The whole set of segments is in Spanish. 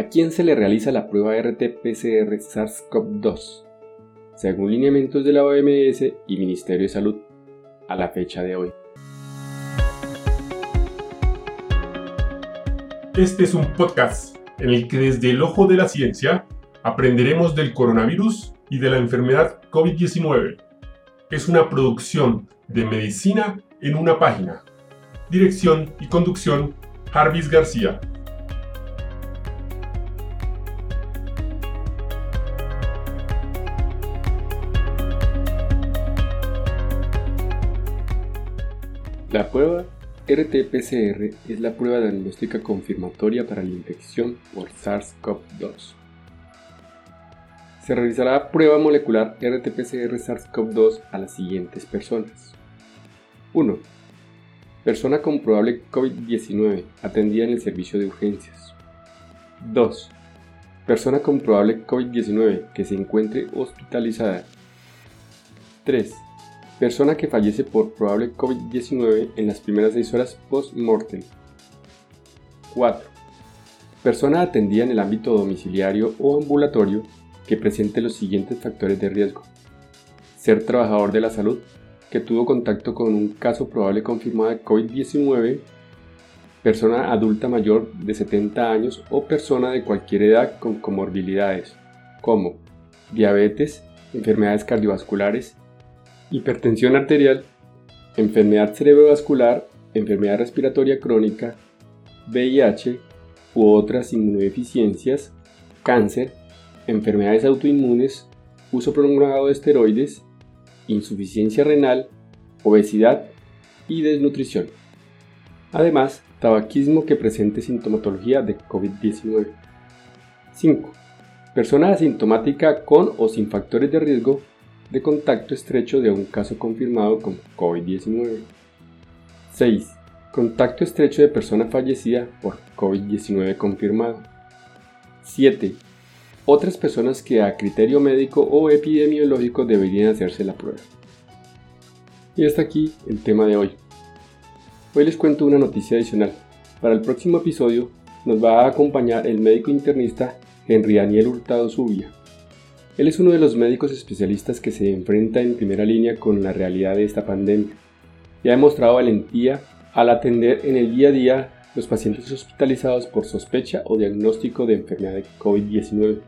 ¿A quién se le realiza la prueba RT-PCR SARS-CoV-2? Según lineamientos de la OMS y Ministerio de Salud, a la fecha de hoy. Este es un podcast en el que desde el ojo de la ciencia aprenderemos del coronavirus y de la enfermedad COVID-19. Es una producción de medicina en una página. Dirección y conducción, Jarvis García. La prueba RT-PCR es la prueba diagnóstica confirmatoria para la infección por SARS-CoV-2. Se realizará prueba molecular RT-PCR SARS-CoV-2 a las siguientes personas. 1. Persona con probable COVID-19 atendida en el servicio de urgencias. 2. Persona con probable COVID-19 que se encuentre hospitalizada. 3 Persona que fallece por probable COVID-19 en las primeras 6 horas post-mortem. 4. Persona atendida en el ámbito domiciliario o ambulatorio que presente los siguientes factores de riesgo. Ser trabajador de la salud que tuvo contacto con un caso probable confirmado de COVID-19, persona adulta mayor de 70 años o persona de cualquier edad con comorbilidades como diabetes, enfermedades cardiovasculares, hipertensión arterial, enfermedad cerebrovascular, enfermedad respiratoria crónica, VIH u otras inmunodeficiencias, cáncer, enfermedades autoinmunes, uso prolongado de esteroides, insuficiencia renal, obesidad y desnutrición. Además, tabaquismo que presente sintomatología de COVID-19. 5. Persona asintomática con o sin factores de riesgo de contacto estrecho de un caso confirmado con COVID-19. 6. Contacto estrecho de persona fallecida por COVID-19 confirmado. 7. Otras personas que a criterio médico o epidemiológico deberían hacerse la prueba. Y hasta aquí el tema de hoy. Hoy les cuento una noticia adicional. Para el próximo episodio nos va a acompañar el médico internista Henry Daniel Hurtado Zubia él es uno de los médicos especialistas que se enfrenta en primera línea con la realidad de esta pandemia y ha demostrado valentía al atender en el día a día los pacientes hospitalizados por sospecha o diagnóstico de enfermedad de COVID-19.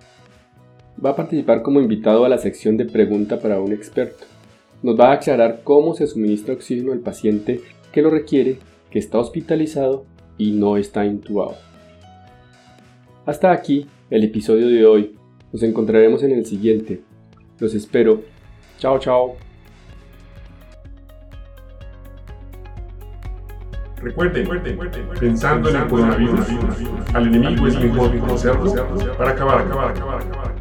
Va a participar como invitado a la sección de pregunta para un experto. Nos va a aclarar cómo se suministra oxígeno al paciente que lo requiere, que está hospitalizado y no está intubado. Hasta aquí el episodio de hoy. Nos encontraremos en el siguiente. Los espero. Chao, chao. Recuerden, pensando en el coronavirus, al enemigo es mejor conocerlo para acabar, acabar, acabar, acabar.